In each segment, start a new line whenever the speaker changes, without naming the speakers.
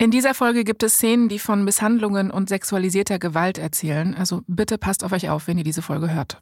In dieser Folge gibt es Szenen, die von Misshandlungen und sexualisierter Gewalt erzählen. Also bitte passt auf euch auf, wenn ihr diese Folge hört.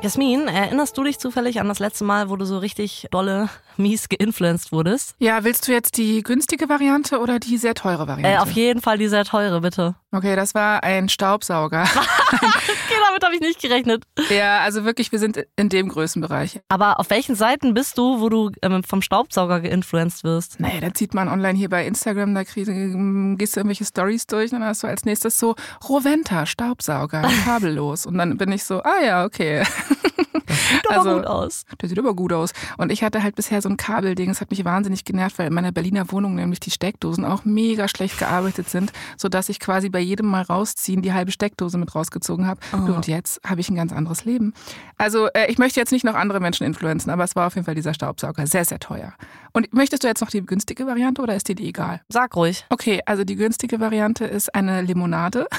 Jasmin, erinnerst du dich zufällig an das letzte Mal, wo du so richtig dolle, mies geinfluenced wurdest?
Ja, willst du jetzt die günstige Variante oder die sehr teure Variante?
Äh, auf jeden Fall die sehr teure, bitte.
Okay, das war ein Staubsauger.
okay, damit habe ich nicht gerechnet.
Ja, also wirklich, wir sind in dem Größenbereich.
Aber auf welchen Seiten bist du, wo du ähm, vom Staubsauger geinfluenced wirst?
Naja, da zieht man online hier bei Instagram, da krieg, gehst du irgendwelche Stories durch und dann hast du als nächstes so Roventa, Staubsauger, kabellos. Und dann bin ich so, ah ja, okay.
Das sieht aber also, gut aus.
Der sieht aber gut aus. Und ich hatte halt bisher so ein Kabelding, das hat mich wahnsinnig genervt, weil in meiner Berliner Wohnung nämlich die Steckdosen auch mega schlecht gearbeitet sind, sodass ich quasi bei jedem Mal rausziehen die halbe Steckdose mit rausgezogen habe. Oh. Und jetzt habe ich ein ganz anderes Leben. Also äh, ich möchte jetzt nicht noch andere Menschen influenzen, aber es war auf jeden Fall dieser Staubsauger. Sehr, sehr teuer. Und möchtest du jetzt noch die günstige Variante oder ist dir die egal?
Sag ruhig.
Okay, also die günstige Variante ist eine Limonade.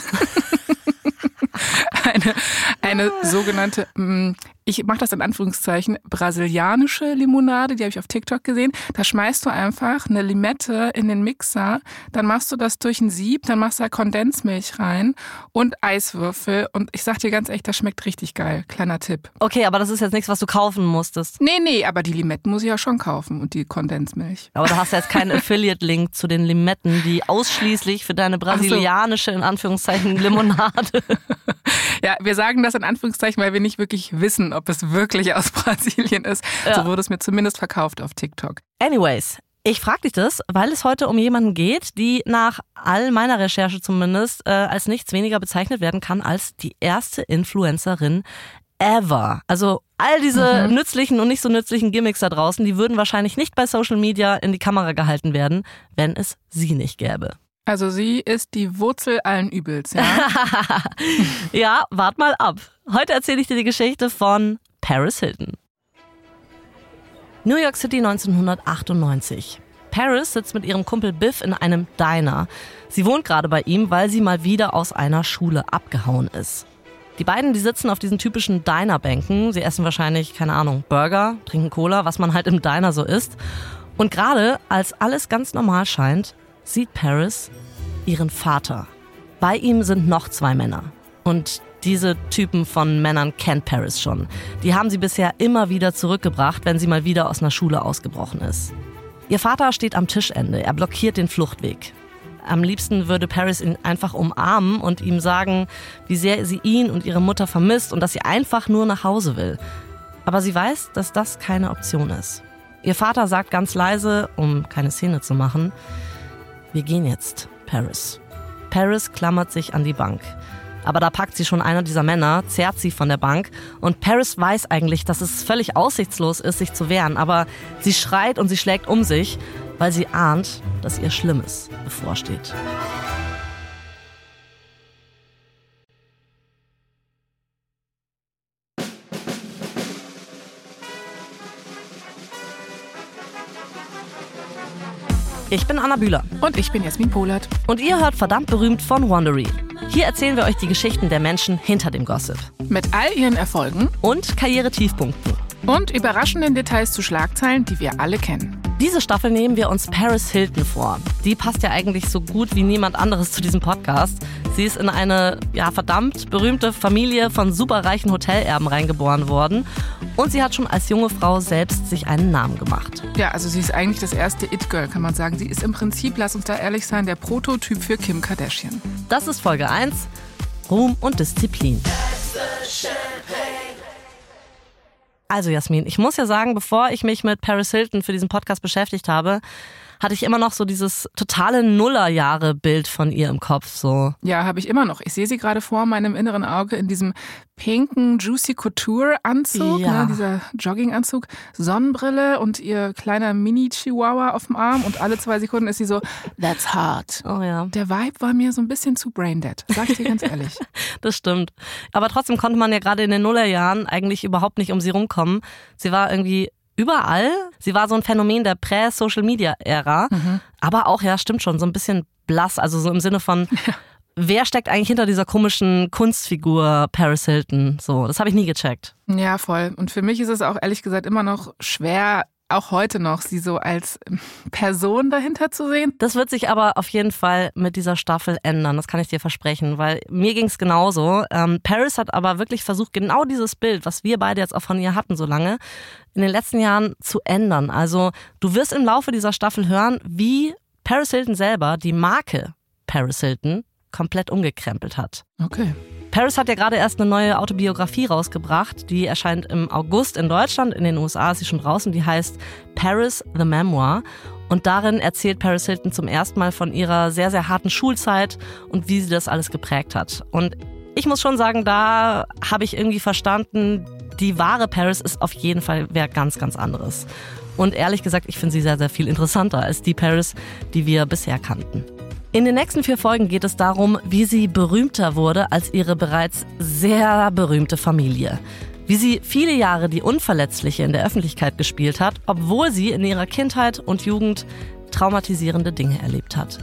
eine, eine sogenannte mm, ich mache das in Anführungszeichen, brasilianische Limonade, die habe ich auf TikTok gesehen. Da schmeißt du einfach eine Limette in den Mixer, dann machst du das durch ein Sieb, dann machst du da Kondensmilch rein und Eiswürfel. Und ich sag dir ganz ehrlich, das schmeckt richtig geil. Kleiner Tipp.
Okay, aber das ist jetzt nichts, was du kaufen musstest.
Nee, nee, aber die Limetten muss ich ja schon kaufen und die Kondensmilch.
Aber du hast jetzt keinen Affiliate-Link zu den Limetten, die ausschließlich für deine brasilianische, in Anführungszeichen, Limonade.
ja, wir sagen das in Anführungszeichen, weil wir nicht wirklich wissen, ob es wirklich aus Brasilien ist. Ja. So wurde es mir zumindest verkauft auf TikTok.
Anyways, ich frage dich das, weil es heute um jemanden geht, die nach all meiner Recherche zumindest äh, als nichts weniger bezeichnet werden kann als die erste Influencerin ever. Also all diese mhm. nützlichen und nicht so nützlichen Gimmicks da draußen, die würden wahrscheinlich nicht bei Social Media in die Kamera gehalten werden, wenn es sie nicht gäbe.
Also sie ist die Wurzel allen Übels, ja?
ja, wart mal ab. Heute erzähle ich dir die Geschichte von Paris Hilton. New York City 1998. Paris sitzt mit ihrem Kumpel Biff in einem Diner. Sie wohnt gerade bei ihm, weil sie mal wieder aus einer Schule abgehauen ist. Die beiden, die sitzen auf diesen typischen Diner-Bänken. Sie essen wahrscheinlich, keine Ahnung, Burger, trinken Cola, was man halt im Diner so isst. Und gerade als alles ganz normal scheint, sieht Paris ihren Vater. Bei ihm sind noch zwei Männer. Und diese Typen von Männern kennt Paris schon. Die haben sie bisher immer wieder zurückgebracht, wenn sie mal wieder aus einer Schule ausgebrochen ist. Ihr Vater steht am Tischende. Er blockiert den Fluchtweg. Am liebsten würde Paris ihn einfach umarmen und ihm sagen, wie sehr sie ihn und ihre Mutter vermisst und dass sie einfach nur nach Hause will. Aber sie weiß, dass das keine Option ist. Ihr Vater sagt ganz leise, um keine Szene zu machen, wir gehen jetzt, Paris. Paris klammert sich an die Bank. Aber da packt sie schon einer dieser Männer, zerrt sie von der Bank und Paris weiß eigentlich, dass es völlig aussichtslos ist, sich zu wehren, aber sie schreit und sie schlägt um sich, weil sie ahnt, dass ihr Schlimmes bevorsteht. Ich bin Anna Bühler.
Und ich bin Jasmin Polat.
Und ihr hört verdammt berühmt von Wandery. Hier erzählen wir euch die Geschichten der Menschen hinter dem Gossip.
Mit all ihren Erfolgen
und Karrieretiefpunkten.
Und überraschenden Details zu Schlagzeilen, die wir alle kennen.
Diese Staffel nehmen wir uns Paris Hilton vor. Die passt ja eigentlich so gut wie niemand anderes zu diesem Podcast. Sie ist in eine ja, verdammt berühmte Familie von superreichen Hotelerben reingeboren worden. Und sie hat schon als junge Frau selbst sich einen Namen gemacht.
Ja, also sie ist eigentlich das erste It-Girl, kann man sagen. Sie ist im Prinzip, lass uns da ehrlich sein, der Prototyp für Kim Kardashian.
Das ist Folge 1. Ruhm und Disziplin. Also Jasmin, ich muss ja sagen, bevor ich mich mit Paris Hilton für diesen Podcast beschäftigt habe, hatte ich immer noch so dieses totale Nullerjahre-Bild von ihr im Kopf. So.
Ja, habe ich immer noch. Ich sehe sie gerade vor meinem inneren Auge in diesem pinken Juicy Couture-Anzug, ja. ne, dieser Jogginganzug, Sonnenbrille und ihr kleiner Mini-Chihuahua auf dem Arm und alle zwei Sekunden ist sie so, that's hard.
Oh ja.
Der Vibe war mir so ein bisschen zu braindead, sag ich dir ganz ehrlich.
das stimmt. Aber trotzdem konnte man ja gerade in den Nullerjahren eigentlich überhaupt nicht um sie rumkommen. Sie war irgendwie überall. Sie war so ein Phänomen der Prä-Social-Media-Ära. Mhm. Aber auch, ja, stimmt schon, so ein bisschen blass. Also so im Sinne von, ja. wer steckt eigentlich hinter dieser komischen Kunstfigur Paris Hilton? So, das habe ich nie gecheckt.
Ja, voll. Und für mich ist es auch ehrlich gesagt immer noch schwer auch heute noch, sie so als Person dahinter zu sehen.
Das wird sich aber auf jeden Fall mit dieser Staffel ändern, das kann ich dir versprechen, weil mir ging es genauso. Ähm, Paris hat aber wirklich versucht, genau dieses Bild, was wir beide jetzt auch von ihr hatten so lange, in den letzten Jahren zu ändern. Also du wirst im Laufe dieser Staffel hören, wie Paris Hilton selber die Marke Paris Hilton komplett umgekrempelt hat.
Okay.
Paris hat ja gerade erst eine neue Autobiografie rausgebracht. Die erscheint im August in Deutschland. In den USA ist sie schon draußen. Die heißt Paris the Memoir. Und darin erzählt Paris Hilton zum ersten Mal von ihrer sehr, sehr harten Schulzeit und wie sie das alles geprägt hat. Und ich muss schon sagen, da habe ich irgendwie verstanden, die wahre Paris ist auf jeden Fall wer ganz, ganz anderes. Und ehrlich gesagt, ich finde sie sehr, sehr viel interessanter als die Paris, die wir bisher kannten. In den nächsten vier Folgen geht es darum, wie sie berühmter wurde als ihre bereits sehr berühmte Familie. Wie sie viele Jahre die Unverletzliche in der Öffentlichkeit gespielt hat, obwohl sie in ihrer Kindheit und Jugend traumatisierende Dinge erlebt hat.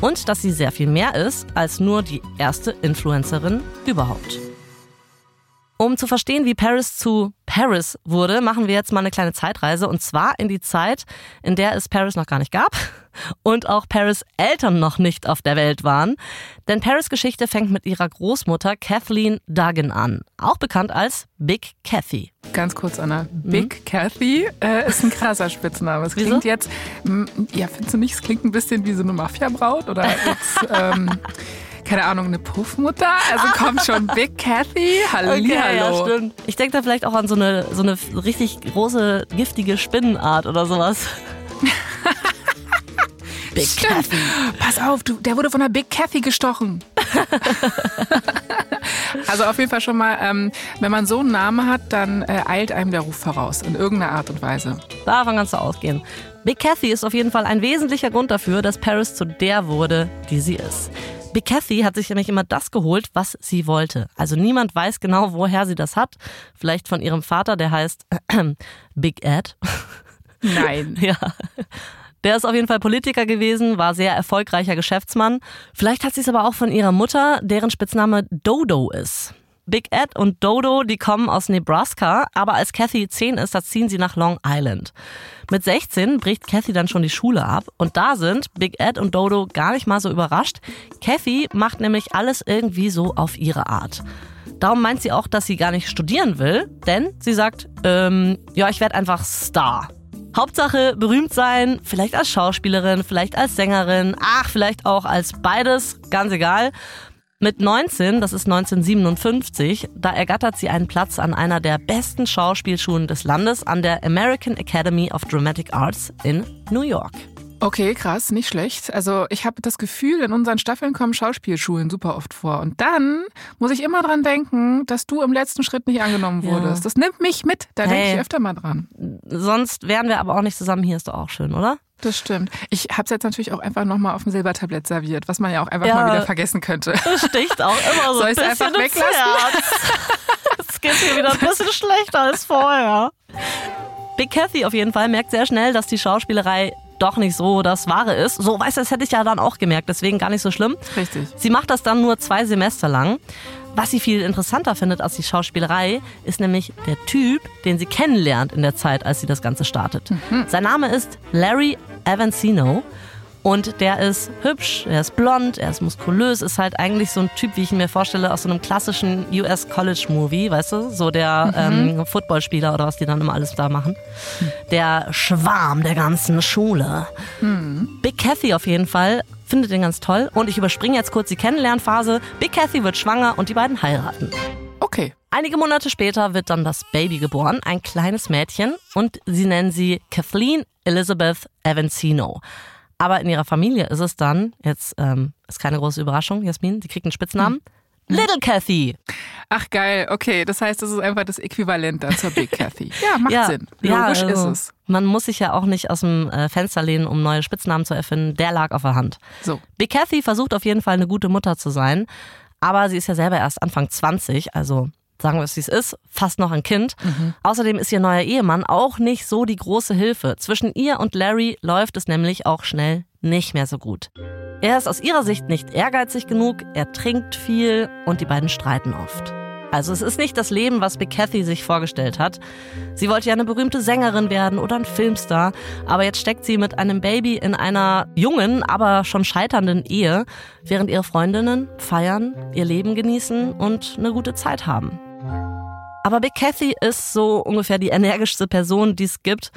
Und dass sie sehr viel mehr ist als nur die erste Influencerin überhaupt. Um zu verstehen, wie Paris zu Paris wurde, machen wir jetzt mal eine kleine Zeitreise und zwar in die Zeit, in der es Paris noch gar nicht gab und auch Paris Eltern noch nicht auf der Welt waren. Denn Paris Geschichte fängt mit ihrer Großmutter Kathleen Duggan an, auch bekannt als Big Kathy.
Ganz kurz, Anna. Big hm? Kathy äh, ist ein krasser Spitzname. Es klingt jetzt, ja, findest du nicht, es klingt ein bisschen wie so eine Mafia-Braut oder jetzt, ähm, keine Ahnung, eine Puffmutter? Also kommt schon Big Kathy. Hallo. Okay, ja, stimmt.
Ich denke da vielleicht auch an so eine, so eine richtig große, giftige Spinnenart oder sowas.
Big Stimmt. Kathy. Pass auf, du, der wurde von der Big Kathy gestochen. also auf jeden Fall schon mal, ähm, wenn man so einen Namen hat, dann äh, eilt einem der Ruf voraus, in irgendeiner Art und Weise.
Davon kannst du ausgehen. Big Kathy ist auf jeden Fall ein wesentlicher Grund dafür, dass Paris zu der wurde, die sie ist. Big Kathy hat sich nämlich immer das geholt, was sie wollte. Also niemand weiß genau, woher sie das hat. Vielleicht von ihrem Vater, der heißt Big Ed.
Nein.
ja. Der ist auf jeden Fall Politiker gewesen, war sehr erfolgreicher Geschäftsmann. Vielleicht hat sie es aber auch von ihrer Mutter, deren Spitzname Dodo ist. Big Ed und Dodo, die kommen aus Nebraska, aber als Kathy 10 ist, da ziehen sie nach Long Island. Mit 16 bricht Kathy dann schon die Schule ab und da sind Big Ed und Dodo gar nicht mal so überrascht. Kathy macht nämlich alles irgendwie so auf ihre Art. Darum meint sie auch, dass sie gar nicht studieren will, denn sie sagt, ähm, ja, ich werde einfach Star. Hauptsache berühmt sein, vielleicht als Schauspielerin, vielleicht als Sängerin, ach, vielleicht auch als beides, ganz egal. Mit 19, das ist 1957, da ergattert sie einen Platz an einer der besten Schauspielschulen des Landes an der American Academy of Dramatic Arts in New York.
Okay, krass, nicht schlecht. Also ich habe das Gefühl, in unseren Staffeln kommen Schauspielschulen super oft vor. Und dann muss ich immer dran denken, dass du im letzten Schritt nicht angenommen wurdest. Ja. Das nimmt mich mit. Da hey. denke ich öfter mal dran.
Sonst wären wir aber auch nicht zusammen. Hier ist doch auch schön, oder?
Das stimmt. Ich habe es jetzt natürlich auch einfach nochmal auf dem Silbertablett serviert, was man ja auch einfach ja, mal wieder vergessen könnte.
Das sticht auch immer so Soll ein bisschen einfach weglassen? Es geht mir wieder ein bisschen schlechter als vorher. Big Kathy auf jeden Fall merkt sehr schnell, dass die Schauspielerei doch nicht so das Wahre ist. So, weißt du, das hätte ich ja dann auch gemerkt, deswegen gar nicht so schlimm.
Richtig.
Sie macht das dann nur zwei Semester lang. Was sie viel interessanter findet als die Schauspielerei, ist nämlich der Typ, den sie kennenlernt in der Zeit, als sie das Ganze startet. Mhm. Sein Name ist Larry Avancino und der ist hübsch, er ist blond, er ist muskulös, ist halt eigentlich so ein Typ, wie ich ihn mir vorstelle, aus so einem klassischen US College Movie, weißt du? So der mhm. ähm, Footballspieler oder was die dann immer alles da machen. Der Schwarm der ganzen Schule. Mhm. Big Kathy auf jeden Fall findet den ganz toll. Und ich überspringe jetzt kurz die Kennenlernphase. Big Kathy wird schwanger und die beiden heiraten.
Okay.
Einige Monate später wird dann das Baby geboren, ein kleines Mädchen, und sie nennen sie Kathleen Elizabeth Avancino. Aber in ihrer Familie ist es dann, jetzt ähm, ist keine große Überraschung, Jasmin, sie kriegt einen Spitznamen. Hm. Little Kathy.
Ach geil, okay. Das heißt, das ist einfach das Äquivalent dann zur Big Kathy. Ja, macht ja, Sinn. Logisch ja, also, ist es.
Man muss sich ja auch nicht aus dem äh, Fenster lehnen, um neue Spitznamen zu erfinden. Der lag auf der Hand.
So.
Big Kathy versucht auf jeden Fall eine gute Mutter zu sein. Aber sie ist ja selber erst Anfang 20, also sagen wir es wie es ist, fast noch ein Kind. Mhm. Außerdem ist ihr neuer Ehemann auch nicht so die große Hilfe. Zwischen ihr und Larry läuft es nämlich auch schnell nicht mehr so gut. Er ist aus ihrer Sicht nicht ehrgeizig genug, er trinkt viel und die beiden streiten oft. Also es ist nicht das Leben, was Big Cathy sich vorgestellt hat. Sie wollte ja eine berühmte Sängerin werden oder ein Filmstar, aber jetzt steckt sie mit einem Baby in einer jungen, aber schon scheiternden Ehe, während ihre Freundinnen feiern, ihr Leben genießen und eine gute Zeit haben. Aber Big Cathy ist so ungefähr die energischste Person, die es gibt.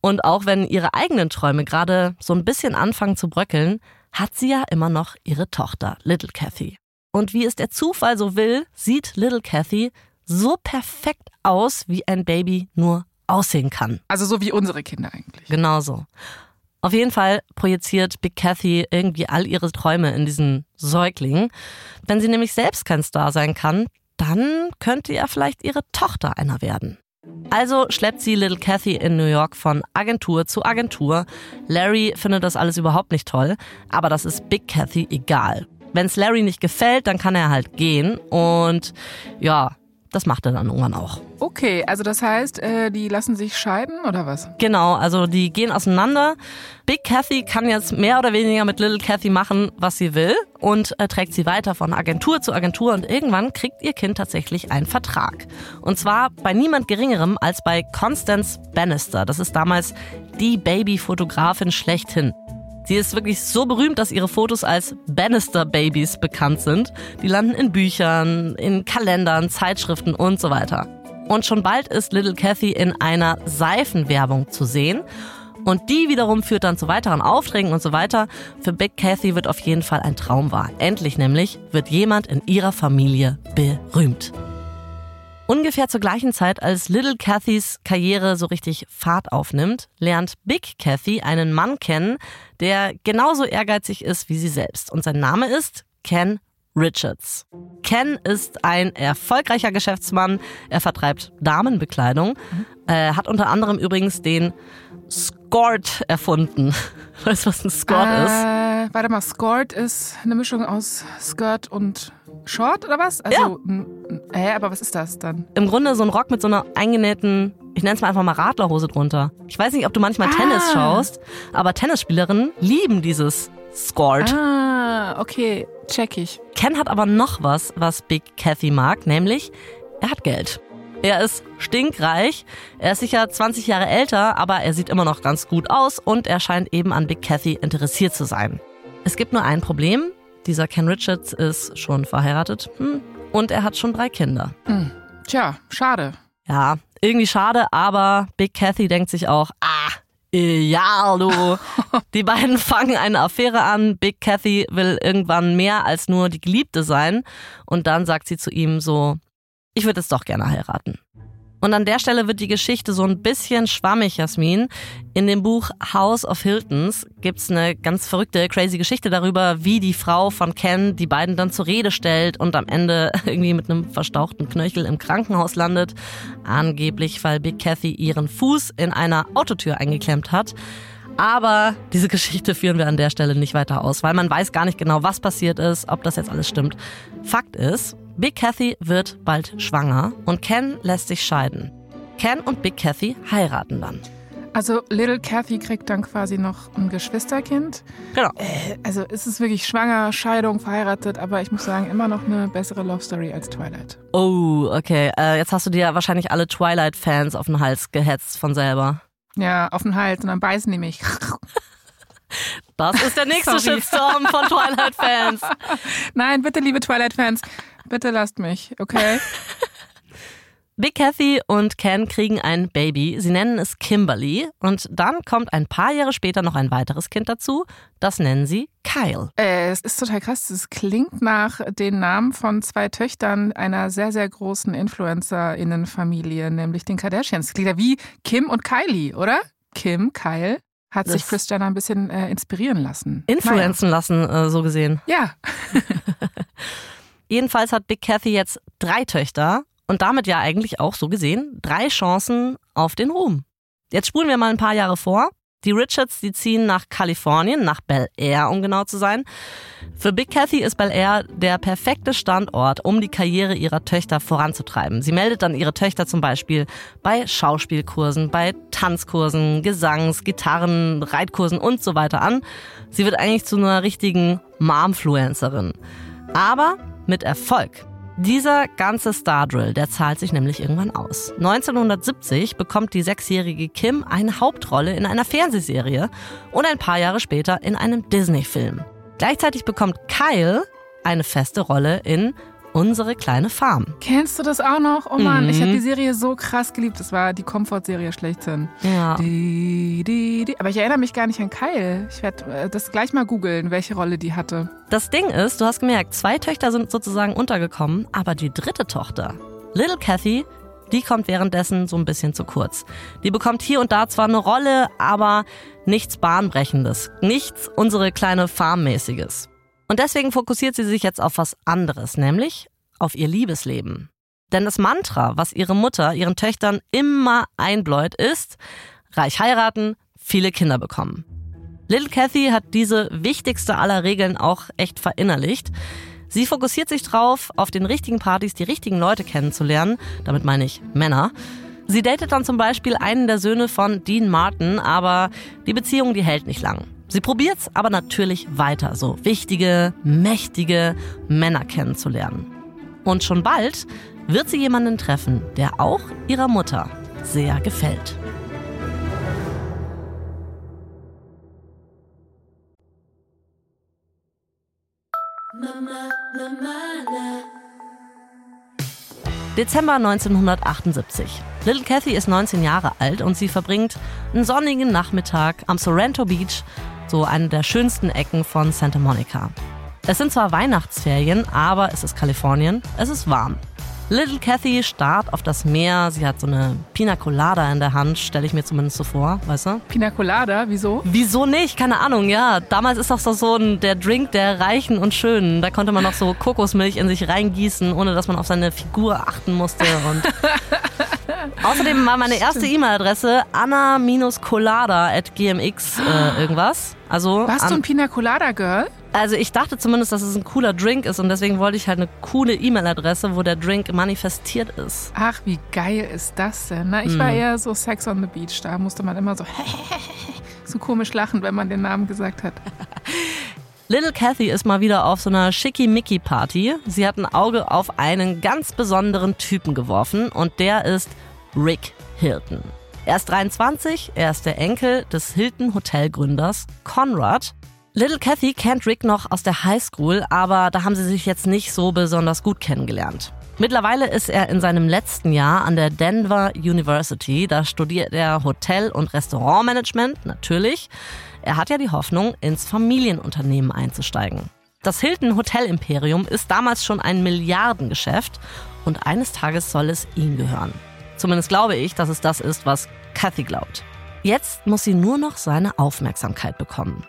Und auch wenn ihre eigenen Träume gerade so ein bisschen anfangen zu bröckeln, hat sie ja immer noch ihre Tochter, Little Cathy. Und wie es der Zufall so will, sieht Little Cathy so perfekt aus, wie ein Baby nur aussehen kann.
Also so wie unsere Kinder eigentlich.
Genau so. Auf jeden Fall projiziert Big Cathy irgendwie all ihre Träume in diesen Säugling. Wenn sie nämlich selbst kein Star sein kann, dann könnte ja vielleicht ihre Tochter einer werden. Also schleppt sie Little Cathy in New York von Agentur zu Agentur. Larry findet das alles überhaupt nicht toll, aber das ist Big Cathy egal. Wenn es Larry nicht gefällt, dann kann er halt gehen und ja, das macht er dann irgendwann auch.
Okay, also das heißt, äh, die lassen sich scheiden oder was?
Genau, also die gehen auseinander. Big Cathy kann jetzt mehr oder weniger mit Little Cathy machen, was sie will und äh, trägt sie weiter von Agentur zu Agentur und irgendwann kriegt ihr Kind tatsächlich einen Vertrag. Und zwar bei niemand geringerem als bei Constance Bannister. Das ist damals die Babyfotografin schlechthin. Sie ist wirklich so berühmt, dass ihre Fotos als Bannister Babies bekannt sind. Die landen in Büchern, in Kalendern, Zeitschriften und so weiter. Und schon bald ist Little Cathy in einer Seifenwerbung zu sehen. Und die wiederum führt dann zu weiteren Aufträgen und so weiter. Für Big Cathy wird auf jeden Fall ein Traum wahr. Endlich nämlich wird jemand in ihrer Familie berühmt. Ungefähr zur gleichen Zeit, als Little Cathys Karriere so richtig Fahrt aufnimmt, lernt Big Cathy einen Mann kennen, der genauso ehrgeizig ist wie sie selbst. Und sein Name ist Ken Richards. Ken ist ein erfolgreicher Geschäftsmann. Er vertreibt Damenbekleidung. Er hat unter anderem übrigens den Skort erfunden. Weißt du, was ein Skort äh,
ist? Warte mal, Skort ist eine Mischung aus Skirt und Short oder was?
Also,
ja. Hä, aber was ist das dann?
Im Grunde so ein Rock mit so einer eingenähten, ich nenne es mal einfach mal Radlerhose drunter. Ich weiß nicht, ob du manchmal ah. Tennis schaust, aber Tennisspielerinnen lieben dieses Skort.
Ah, okay, check ich.
Ken hat aber noch was, was Big Cathy mag, nämlich er hat Geld. Er ist stinkreich, er ist sicher 20 Jahre älter, aber er sieht immer noch ganz gut aus und er scheint eben an Big Cathy interessiert zu sein. Es gibt nur ein Problem, dieser Ken Richards ist schon verheiratet hm, und er hat schon drei Kinder.
Hm. Tja, schade.
Ja, irgendwie schade, aber Big Cathy denkt sich auch, ah, ja, du. Die beiden fangen eine Affäre an. Big Cathy will irgendwann mehr als nur die Geliebte sein. Und dann sagt sie zu ihm so, ich würde es doch gerne heiraten. Und an der Stelle wird die Geschichte so ein bisschen schwammig, Jasmin. In dem Buch House of Hiltons gibt's eine ganz verrückte, crazy Geschichte darüber, wie die Frau von Ken die beiden dann zur Rede stellt und am Ende irgendwie mit einem verstauchten Knöchel im Krankenhaus landet. Angeblich, weil Big Cathy ihren Fuß in einer Autotür eingeklemmt hat. Aber diese Geschichte führen wir an der Stelle nicht weiter aus, weil man weiß gar nicht genau, was passiert ist, ob das jetzt alles stimmt. Fakt ist, Big Cathy wird bald schwanger und Ken lässt sich scheiden. Ken und Big Cathy heiraten dann.
Also Little Cathy kriegt dann quasi noch ein Geschwisterkind.
Genau.
Äh, also ist es wirklich schwanger, Scheidung, verheiratet, aber ich muss sagen, immer noch eine bessere Love Story als Twilight.
Oh, okay. Äh, jetzt hast du dir wahrscheinlich alle Twilight-Fans auf den Hals gehetzt von selber.
Ja, auf den Hals und dann beißen die mich.
Das ist der nächste Shitstorm von Twilight-Fans.
Nein, bitte, liebe Twilight-Fans, Bitte lasst mich, okay?
Big Cathy und Ken kriegen ein Baby. Sie nennen es Kimberly. Und dann kommt ein paar Jahre später noch ein weiteres Kind dazu. Das nennen sie Kyle.
Äh, es ist total krass. Es klingt nach den Namen von zwei Töchtern einer sehr, sehr großen InfluencerInnen-Familie, nämlich den Kardashians. Das klingt ja wie Kim und Kylie, oder? Kim, Kyle. Hat das sich Chris Jenner ein bisschen äh, inspirieren lassen.
Influenzen naja. lassen, äh, so gesehen.
Ja.
Jedenfalls hat Big Cathy jetzt drei Töchter und damit ja eigentlich auch so gesehen drei Chancen auf den Ruhm. Jetzt spulen wir mal ein paar Jahre vor. Die Richards, die ziehen nach Kalifornien, nach Bel Air, um genau zu sein. Für Big Cathy ist Bel Air der perfekte Standort, um die Karriere ihrer Töchter voranzutreiben. Sie meldet dann ihre Töchter zum Beispiel bei Schauspielkursen, bei Tanzkursen, Gesangs-, Gitarren-, Reitkursen und so weiter an. Sie wird eigentlich zu einer richtigen Momfluencerin. Aber mit Erfolg. Dieser ganze Stardrill, der zahlt sich nämlich irgendwann aus. 1970 bekommt die sechsjährige Kim eine Hauptrolle in einer Fernsehserie und ein paar Jahre später in einem Disney-Film. Gleichzeitig bekommt Kyle eine feste Rolle in Unsere kleine Farm.
Kennst du das auch noch? Oh Mann, mhm. ich habe die Serie so krass geliebt. Das war die Komfortserie schlechthin.
Ja.
Die, die, die. Aber ich erinnere mich gar nicht an Kyle. Ich werde äh, das gleich mal googeln, welche Rolle die hatte.
Das Ding ist, du hast gemerkt, zwei Töchter sind sozusagen untergekommen, aber die dritte Tochter, Little Kathy, die kommt währenddessen so ein bisschen zu kurz. Die bekommt hier und da zwar eine Rolle, aber nichts Bahnbrechendes. Nichts unsere kleine Farmmäßiges. Und deswegen fokussiert sie sich jetzt auf was anderes, nämlich auf ihr Liebesleben. Denn das Mantra, was ihre Mutter ihren Töchtern immer einbläut, ist, reich heiraten, viele Kinder bekommen. Little Kathy hat diese wichtigste aller Regeln auch echt verinnerlicht. Sie fokussiert sich drauf, auf den richtigen Partys die richtigen Leute kennenzulernen, damit meine ich Männer. Sie datet dann zum Beispiel einen der Söhne von Dean Martin, aber die Beziehung, die hält nicht lang. Sie probiert's aber natürlich weiter, so wichtige, mächtige Männer kennenzulernen. Und schon bald wird sie jemanden treffen, der auch ihrer Mutter sehr gefällt. Dezember 1978. Little Kathy ist 19 Jahre alt und sie verbringt einen sonnigen Nachmittag am Sorrento Beach so eine der schönsten Ecken von Santa Monica. Es sind zwar Weihnachtsferien, aber es ist Kalifornien, es ist warm. Little Kathy starrt auf das Meer. Sie hat so eine Pina Colada in der Hand, stelle ich mir zumindest so vor, weißt du?
Pina Colada, wieso?
Wieso nicht? Keine Ahnung, ja. Damals ist das doch so ein, der Drink der Reichen und Schönen. Da konnte man noch so Kokosmilch in sich reingießen, ohne dass man auf seine Figur achten musste. Und Außerdem war meine erste E-Mail-Adresse anna-colada at gmx äh, irgendwas. Also
Warst du ein Pina Colada Girl?
Also ich dachte zumindest, dass es ein cooler Drink ist und deswegen wollte ich halt eine coole E-Mail-Adresse, wo der Drink manifestiert ist.
Ach, wie geil ist das denn? Na, ich mm. war eher so Sex on the Beach, da musste man immer so so komisch lachen, wenn man den Namen gesagt hat.
Little Kathy ist mal wieder auf so einer Schickimicki-Party. Sie hat ein Auge auf einen ganz besonderen Typen geworfen und der ist Rick Hilton. Er ist 23, er ist der Enkel des Hilton Hotelgründers Conrad. Little Kathy kennt Rick noch aus der Highschool, aber da haben sie sich jetzt nicht so besonders gut kennengelernt. Mittlerweile ist er in seinem letzten Jahr an der Denver University. Da studiert er Hotel- und Restaurantmanagement, natürlich. Er hat ja die Hoffnung, ins Familienunternehmen einzusteigen. Das Hilton Hotel Imperium ist damals schon ein Milliardengeschäft und eines Tages soll es ihm gehören. Zumindest glaube ich, dass es das ist, was Kathy glaubt. Jetzt muss sie nur noch seine Aufmerksamkeit bekommen.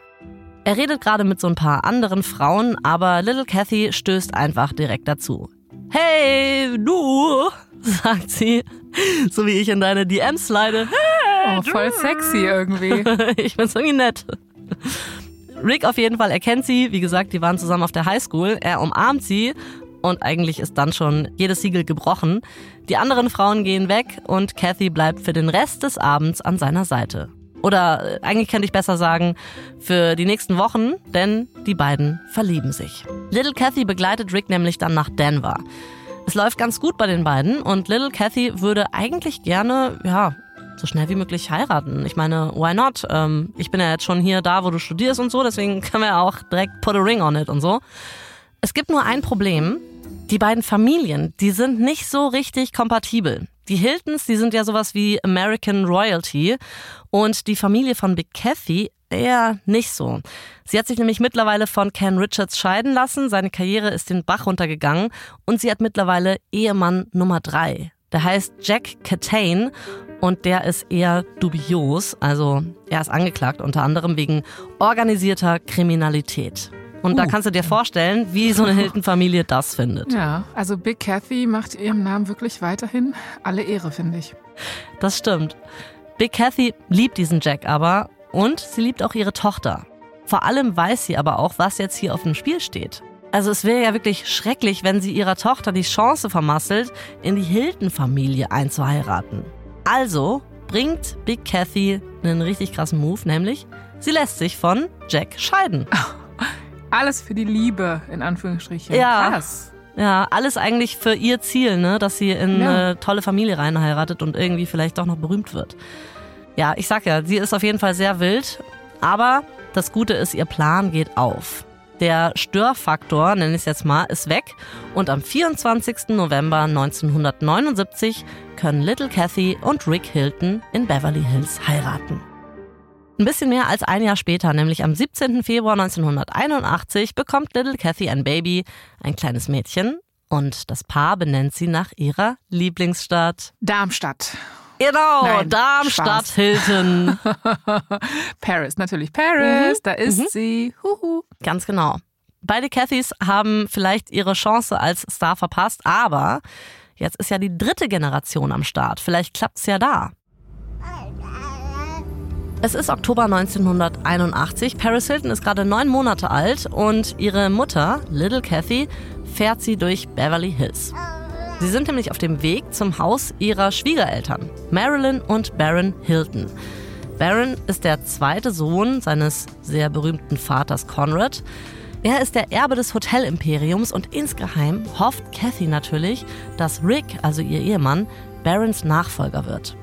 Er redet gerade mit so ein paar anderen Frauen, aber Little Kathy stößt einfach direkt dazu. Hey, du, sagt sie, so wie ich in deine DMs slide.
Hey, oh, voll sexy irgendwie.
ich bin's irgendwie nett. Rick auf jeden Fall erkennt sie. Wie gesagt, die waren zusammen auf der Highschool. Er umarmt sie und eigentlich ist dann schon jedes Siegel gebrochen. Die anderen Frauen gehen weg und Kathy bleibt für den Rest des Abends an seiner Seite. Oder äh, eigentlich könnte ich besser sagen, für die nächsten Wochen, denn die beiden verlieben sich. Little Kathy begleitet Rick nämlich dann nach Denver. Es läuft ganz gut bei den beiden und Little Kathy würde eigentlich gerne, ja, so schnell wie möglich heiraten. Ich meine, why not? Ähm, ich bin ja jetzt schon hier da, wo du studierst und so, deswegen können wir ja auch direkt put a ring on it und so. Es gibt nur ein Problem. Die beiden Familien, die sind nicht so richtig kompatibel. Die Hiltons, die sind ja sowas wie American Royalty und die Familie von Big Kathy eher nicht so. Sie hat sich nämlich mittlerweile von Ken Richards scheiden lassen, seine Karriere ist den Bach runtergegangen und sie hat mittlerweile Ehemann Nummer drei. Der heißt Jack Catane und der ist eher dubios, also er ist angeklagt unter anderem wegen organisierter Kriminalität. Und uh. da kannst du dir vorstellen, wie so eine Hilton-Familie das findet.
Ja, also Big Kathy macht ihrem Namen wirklich weiterhin alle Ehre, finde ich.
Das stimmt. Big Kathy liebt diesen Jack aber und sie liebt auch ihre Tochter. Vor allem weiß sie aber auch, was jetzt hier auf dem Spiel steht. Also es wäre ja wirklich schrecklich, wenn sie ihrer Tochter die Chance vermasselt, in die Hilton-Familie einzuheiraten. Also bringt Big Kathy einen richtig krassen Move, nämlich sie lässt sich von Jack scheiden.
Alles für die Liebe, in Anführungsstrichen.
Ja. Krass. Ja, alles eigentlich für ihr Ziel, ne? dass sie in ja. eine tolle Familie reinheiratet und irgendwie vielleicht doch noch berühmt wird. Ja, ich sag ja, sie ist auf jeden Fall sehr wild, aber das Gute ist, ihr Plan geht auf. Der Störfaktor, nenne ich es jetzt mal, ist weg und am 24. November 1979 können Little Kathy und Rick Hilton in Beverly Hills heiraten. Ein bisschen mehr als ein Jahr später, nämlich am 17. Februar 1981, bekommt Little Kathy ein Baby, ein kleines Mädchen, und das Paar benennt sie nach ihrer Lieblingsstadt.
Darmstadt.
Genau, Nein, Darmstadt Spaß. Hilton.
Paris, natürlich Paris, mhm. da ist mhm. sie. Huhu.
Ganz genau. Beide Cathys haben vielleicht ihre Chance als Star verpasst, aber jetzt ist ja die dritte Generation am Start. Vielleicht klappt es ja da. Es ist Oktober 1981. Paris Hilton ist gerade neun Monate alt und ihre Mutter, Little Kathy, fährt sie durch Beverly Hills. Sie sind nämlich auf dem Weg zum Haus ihrer Schwiegereltern, Marilyn und Baron Hilton. Baron ist der zweite Sohn seines sehr berühmten Vaters Conrad. Er ist der Erbe des Hotelimperiums und insgeheim hofft Kathy natürlich, dass Rick, also ihr Ehemann, Barons Nachfolger wird.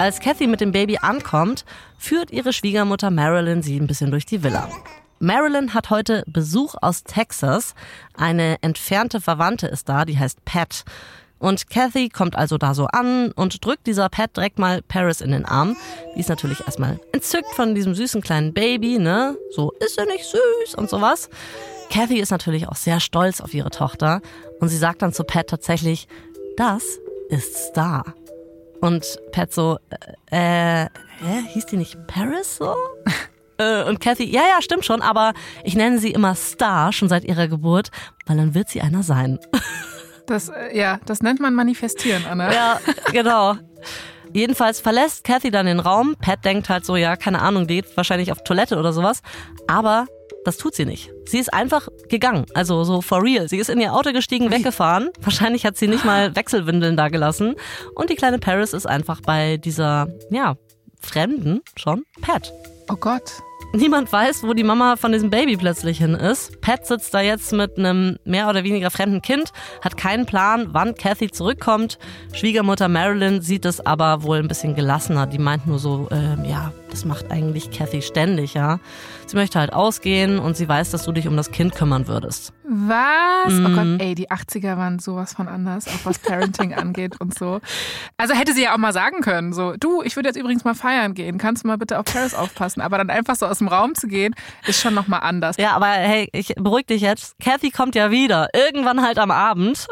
Als Kathy mit dem Baby ankommt, führt ihre Schwiegermutter Marilyn sie ein bisschen durch die Villa. Marilyn hat heute Besuch aus Texas. Eine entfernte Verwandte ist da, die heißt Pat. Und Kathy kommt also da so an und drückt dieser Pat direkt mal Paris in den Arm. Die ist natürlich erstmal entzückt von diesem süßen kleinen Baby, ne? So, ist er nicht süß und sowas. Kathy ist natürlich auch sehr stolz auf ihre Tochter und sie sagt dann zu Pat tatsächlich, das ist Star. Und Pat so, äh, äh, hieß die nicht Paris so? Äh, und Kathy, ja, ja, stimmt schon, aber ich nenne sie immer Star schon seit ihrer Geburt, weil dann wird sie einer sein.
Das, äh, ja, das nennt man manifestieren, Anna.
Ja, genau. Jedenfalls verlässt Kathy dann den Raum. Pat denkt halt so, ja, keine Ahnung, geht wahrscheinlich auf Toilette oder sowas. Aber das tut sie nicht. Sie ist einfach gegangen, also so for real. Sie ist in ihr Auto gestiegen, weggefahren. Wahrscheinlich hat sie nicht mal Wechselwindeln da gelassen. Und die kleine Paris ist einfach bei dieser, ja, Fremden schon Pat.
Oh Gott.
Niemand weiß, wo die Mama von diesem Baby plötzlich hin ist. Pat sitzt da jetzt mit einem mehr oder weniger fremden Kind, hat keinen Plan, wann Kathy zurückkommt. Schwiegermutter Marilyn sieht es aber wohl ein bisschen gelassener. Die meint nur so, äh, ja, das macht eigentlich Kathy ständig, ja. Sie möchte halt ausgehen und sie weiß, dass du dich um das Kind kümmern würdest.
Was? Mhm. Oh Gott, mhm. ey, die 80er waren sowas von anders, auch was Parenting angeht und so. Also hätte sie ja auch mal sagen können, so, du, ich würde jetzt übrigens mal feiern gehen, kannst du mal bitte auf Paris aufpassen? Aber dann einfach so aus dem Raum zu gehen, ist schon nochmal anders.
Ja, aber hey, ich beruhig dich jetzt. Kathy kommt ja wieder. Irgendwann halt am Abend.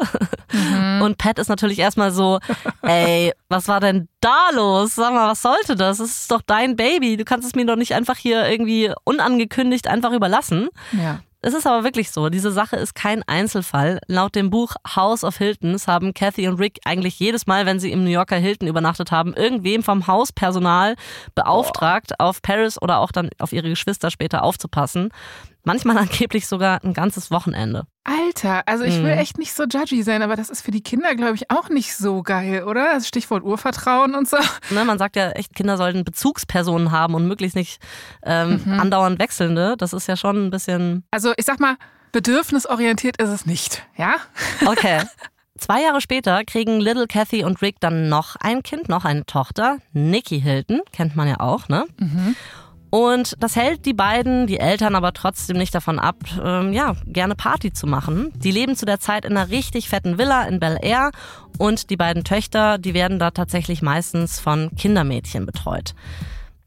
Mhm. Und Pat ist natürlich erstmal so, ey, was war denn da los? Sag mal, was sollte das? Das ist doch dein Baby. Du kannst es mir doch nicht einfach hier irgendwie unangekündigt einfach überlassen.
Ja.
Es ist aber wirklich so, diese Sache ist kein Einzelfall. Laut dem Buch House of Hiltons haben Kathy und Rick eigentlich jedes Mal, wenn sie im New Yorker Hilton übernachtet haben, irgendwem vom Hauspersonal beauftragt, oh. auf Paris oder auch dann auf ihre Geschwister später aufzupassen. Manchmal angeblich sogar ein ganzes Wochenende.
Alter, also ich will mhm. echt nicht so judgy sein, aber das ist für die Kinder, glaube ich, auch nicht so geil, oder? Das Stichwort Urvertrauen und so.
Ne, man sagt ja echt, Kinder sollten Bezugspersonen haben und möglichst nicht ähm, mhm. andauernd wechselnde. Das ist ja schon ein bisschen.
Also ich sag mal, bedürfnisorientiert ist es nicht, ja?
Okay. Zwei Jahre später kriegen Little Kathy und Rick dann noch ein Kind, noch eine Tochter, Nikki Hilton, kennt man ja auch, ne? Mhm. Und das hält die beiden, die Eltern aber trotzdem nicht davon ab, ähm, ja, gerne Party zu machen. Die leben zu der Zeit in einer richtig fetten Villa in Bel Air und die beiden Töchter, die werden da tatsächlich meistens von Kindermädchen betreut.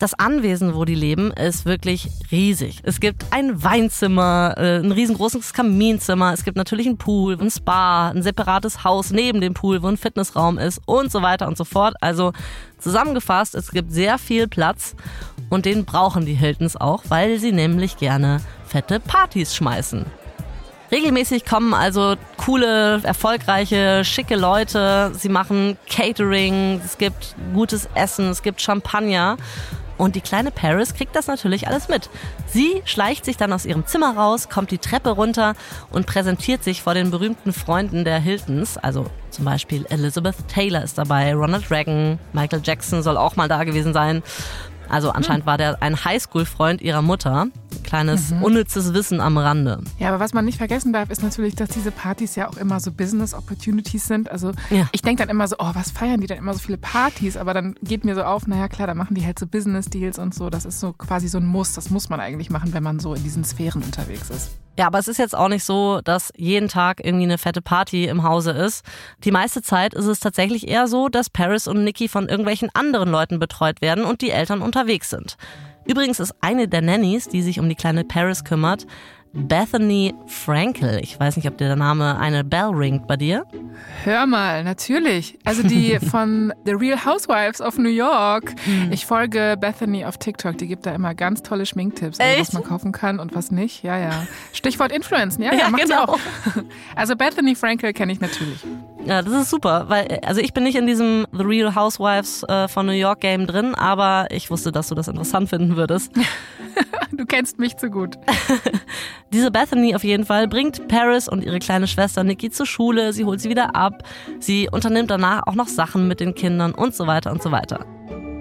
Das Anwesen, wo die leben, ist wirklich riesig. Es gibt ein Weinzimmer, äh, ein riesengroßes Kaminzimmer, es gibt natürlich einen Pool, ein Spa, ein separates Haus neben dem Pool, wo ein Fitnessraum ist und so weiter und so fort. Also zusammengefasst, es gibt sehr viel Platz und den brauchen die Hiltons auch, weil sie nämlich gerne fette Partys schmeißen. Regelmäßig kommen also coole, erfolgreiche, schicke Leute. Sie machen Catering, es gibt gutes Essen, es gibt Champagner. Und die kleine Paris kriegt das natürlich alles mit. Sie schleicht sich dann aus ihrem Zimmer raus, kommt die Treppe runter und präsentiert sich vor den berühmten Freunden der Hiltons. Also zum Beispiel Elizabeth Taylor ist dabei, Ronald Reagan, Michael Jackson soll auch mal da gewesen sein. Also anscheinend hm. war der ein Highschool-Freund ihrer Mutter. Kleines mhm. unnützes Wissen am Rande.
Ja, aber was man nicht vergessen darf, ist natürlich, dass diese Partys ja auch immer so Business Opportunities sind. Also ja. ich denke dann immer so, oh, was feiern die denn immer so viele Partys? Aber dann geht mir so auf, naja klar, da machen die halt so Business Deals und so. Das ist so quasi so ein Muss. Das muss man eigentlich machen, wenn man so in diesen Sphären unterwegs ist.
Ja, aber es ist jetzt auch nicht so, dass jeden Tag irgendwie eine fette Party im Hause ist. Die meiste Zeit ist es tatsächlich eher so, dass Paris und Nikki von irgendwelchen anderen Leuten betreut werden und die Eltern unterwegs sind. Übrigens ist eine der Nannies, die sich um die kleine Paris kümmert, Bethany Frankel. Ich weiß nicht, ob der Name eine Bell ringt bei dir.
Hör mal, natürlich. Also die von The Real Housewives of New York. Hm. Ich folge Bethany auf TikTok. Die gibt da immer ganz tolle Schminktipps, also was man kaufen kann und was nicht. Ja, ja. Stichwort Influencen. Ja, ja, ja macht genau. auch. Also Bethany Frankel kenne ich natürlich.
Ja, das ist super, weil also ich bin nicht in diesem The Real Housewives äh, von New York Game drin, aber ich wusste, dass du das interessant finden würdest.
du kennst mich zu gut.
Diese Bethany auf jeden Fall bringt Paris und ihre kleine Schwester Nikki zur Schule, sie holt sie wieder ab, sie unternimmt danach auch noch Sachen mit den Kindern und so weiter und so weiter.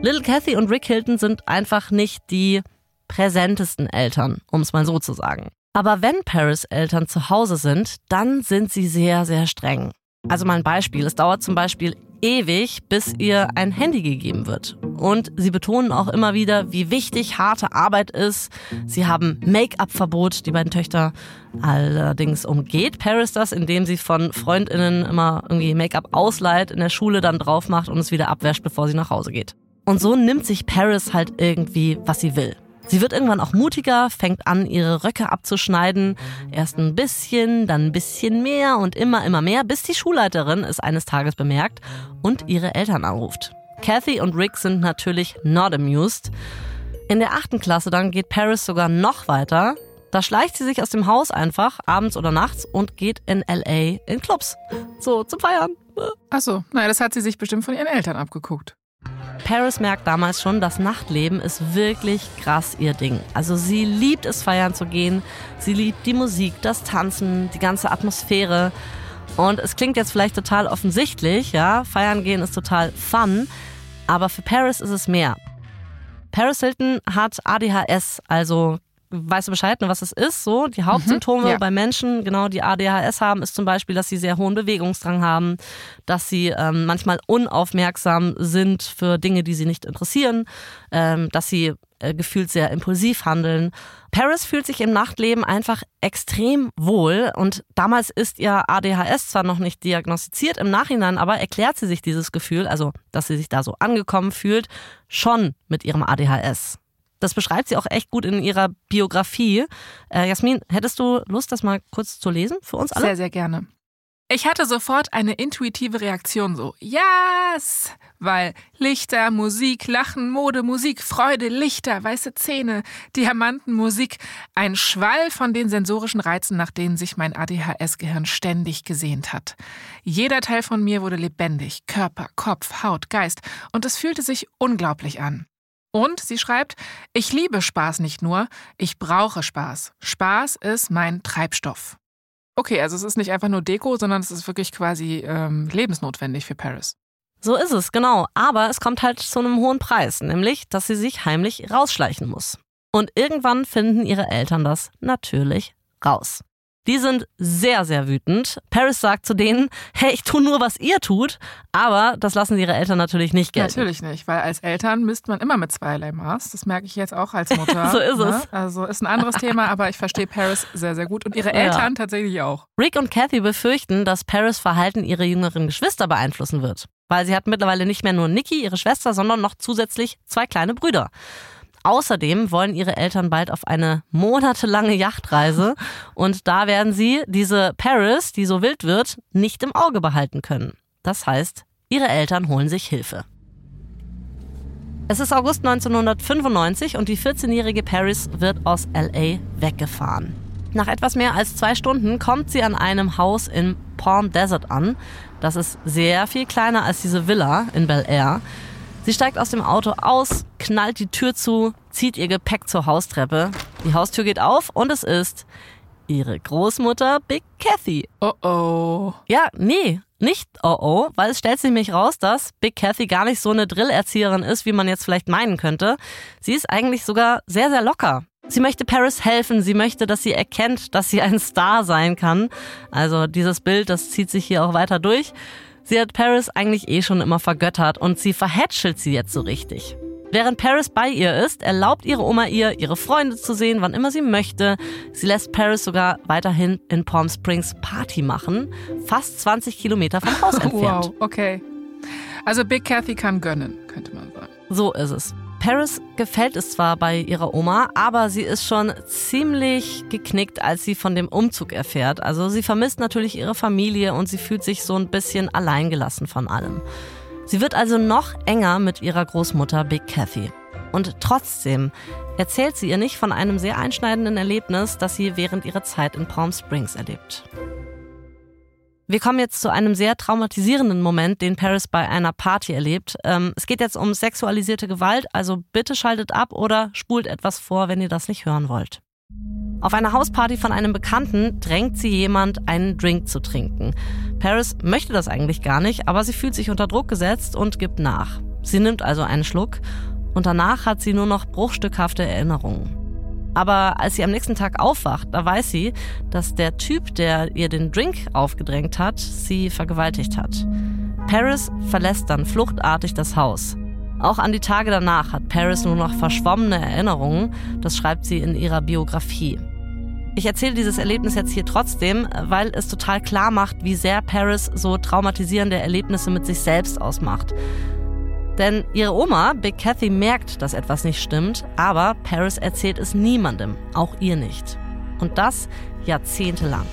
Little Kathy und Rick Hilton sind einfach nicht die präsentesten Eltern, um es mal so zu sagen. Aber wenn Paris Eltern zu Hause sind, dann sind sie sehr, sehr streng. Also mal ein Beispiel. Es dauert zum Beispiel ewig, bis ihr ein Handy gegeben wird. Und sie betonen auch immer wieder, wie wichtig harte Arbeit ist. Sie haben Make-up-Verbot, die beiden Töchter. Allerdings umgeht Paris das, indem sie von Freundinnen immer irgendwie Make-up ausleiht, in der Schule dann drauf macht und es wieder abwäscht, bevor sie nach Hause geht. Und so nimmt sich Paris halt irgendwie, was sie will. Sie wird irgendwann auch mutiger, fängt an, ihre Röcke abzuschneiden. Erst ein bisschen, dann ein bisschen mehr und immer, immer mehr, bis die Schulleiterin es eines Tages bemerkt und ihre Eltern anruft. Kathy und Rick sind natürlich not amused. In der achten Klasse dann geht Paris sogar noch weiter. Da schleicht sie sich aus dem Haus einfach, abends oder nachts, und geht in LA in Clubs. So, zum Feiern.
Achso, naja, das hat sie sich bestimmt von ihren Eltern abgeguckt.
Paris merkt damals schon, das Nachtleben ist wirklich krass ihr Ding. Also sie liebt es feiern zu gehen, sie liebt die Musik, das Tanzen, die ganze Atmosphäre. Und es klingt jetzt vielleicht total offensichtlich, ja, feiern gehen ist total fun, aber für Paris ist es mehr. Paris Hilton hat ADHS, also weißt du Bescheid, ne, was es ist? So, die Hauptsymptome mhm, ja. bei Menschen, genau, die ADHS haben, ist zum Beispiel, dass sie sehr hohen Bewegungsdrang haben, dass sie ähm, manchmal unaufmerksam sind für Dinge, die sie nicht interessieren, ähm, dass sie äh, gefühlt sehr impulsiv handeln. Paris fühlt sich im Nachtleben einfach extrem wohl und damals ist ihr ADHS zwar noch nicht diagnostiziert, im Nachhinein aber erklärt sie sich dieses Gefühl, also dass sie sich da so angekommen fühlt, schon mit ihrem ADHS. Das beschreibt sie auch echt gut in ihrer Biografie. Äh, Jasmin, hättest du Lust, das mal kurz zu lesen für uns alle?
Sehr, sehr gerne. Ich hatte sofort eine intuitive Reaktion so, yes, weil Lichter, Musik, Lachen, Mode, Musik, Freude, Lichter, weiße Zähne, Diamanten, Musik, ein Schwall von den sensorischen Reizen, nach denen sich mein ADHS-Gehirn ständig gesehnt hat. Jeder Teil von mir wurde lebendig, Körper, Kopf, Haut, Geist, und es fühlte sich unglaublich an. Und sie schreibt, ich liebe Spaß nicht nur, ich brauche Spaß. Spaß ist mein Treibstoff. Okay, also es ist nicht einfach nur Deko, sondern es ist wirklich quasi ähm, lebensnotwendig für Paris.
So ist es, genau. Aber es kommt halt zu einem hohen Preis, nämlich, dass sie sich heimlich rausschleichen muss. Und irgendwann finden ihre Eltern das natürlich raus. Die sind sehr, sehr wütend. Paris sagt zu denen, hey, ich tue nur, was ihr tut, aber das lassen ihre Eltern natürlich nicht gelten.
Natürlich nicht, weil als Eltern misst man immer mit zweierlei Maß. Das merke ich jetzt auch als Mutter.
so ist ne? es.
Also ist ein anderes Thema, aber ich verstehe Paris sehr, sehr gut und ihre Eltern ja. tatsächlich auch.
Rick und Kathy befürchten, dass Paris Verhalten ihrer jüngeren Geschwister beeinflussen wird. Weil sie hat mittlerweile nicht mehr nur Nikki, ihre Schwester, sondern noch zusätzlich zwei kleine Brüder. Außerdem wollen ihre Eltern bald auf eine monatelange Yachtreise und da werden sie diese Paris, die so wild wird, nicht im Auge behalten können. Das heißt, ihre Eltern holen sich Hilfe. Es ist August 1995 und die 14-jährige Paris wird aus LA weggefahren. Nach etwas mehr als zwei Stunden kommt sie an einem Haus in Palm Desert an. Das ist sehr viel kleiner als diese Villa in Bel Air. Sie steigt aus dem Auto aus, knallt die Tür zu, zieht ihr Gepäck zur Haustreppe. Die Haustür geht auf und es ist Ihre Großmutter Big Kathy.
Oh oh.
Ja, nee, nicht oh oh, weil es stellt sich nämlich raus, dass Big Kathy gar nicht so eine Drillerzieherin ist, wie man jetzt vielleicht meinen könnte. Sie ist eigentlich sogar sehr, sehr locker. Sie möchte Paris helfen, sie möchte, dass sie erkennt, dass sie ein Star sein kann. Also dieses Bild, das zieht sich hier auch weiter durch. Sie hat Paris eigentlich eh schon immer vergöttert und sie verhätschelt sie jetzt so richtig. Während Paris bei ihr ist, erlaubt ihre Oma ihr, ihre Freunde zu sehen, wann immer sie möchte. Sie lässt Paris sogar weiterhin in Palm Springs Party machen, fast 20 Kilometer vom Haus entfernt.
Wow, okay. Also Big Kathy kann gönnen, könnte man sagen.
So ist es. Paris gefällt es zwar bei ihrer Oma, aber sie ist schon ziemlich geknickt, als sie von dem Umzug erfährt. Also sie vermisst natürlich ihre Familie und sie fühlt sich so ein bisschen alleingelassen von allem. Sie wird also noch enger mit ihrer Großmutter Big Kathy. Und trotzdem erzählt sie ihr nicht von einem sehr einschneidenden Erlebnis, das sie während ihrer Zeit in Palm Springs erlebt. Wir kommen jetzt zu einem sehr traumatisierenden Moment, den Paris bei einer Party erlebt. Ähm, es geht jetzt um sexualisierte Gewalt, also bitte schaltet ab oder spult etwas vor, wenn ihr das nicht hören wollt. Auf einer Hausparty von einem Bekannten drängt sie jemand, einen Drink zu trinken. Paris möchte das eigentlich gar nicht, aber sie fühlt sich unter Druck gesetzt und gibt nach. Sie nimmt also einen Schluck und danach hat sie nur noch bruchstückhafte Erinnerungen. Aber als sie am nächsten Tag aufwacht, da weiß sie, dass der Typ, der ihr den Drink aufgedrängt hat, sie vergewaltigt hat. Paris verlässt dann fluchtartig das Haus. Auch an die Tage danach hat Paris nur noch verschwommene Erinnerungen, das schreibt sie in ihrer Biografie. Ich erzähle dieses Erlebnis jetzt hier trotzdem, weil es total klar macht, wie sehr Paris so traumatisierende Erlebnisse mit sich selbst ausmacht. Denn ihre Oma, Big Kathy, merkt, dass etwas nicht stimmt, aber Paris erzählt es niemandem, auch ihr nicht. Und das jahrzehntelang.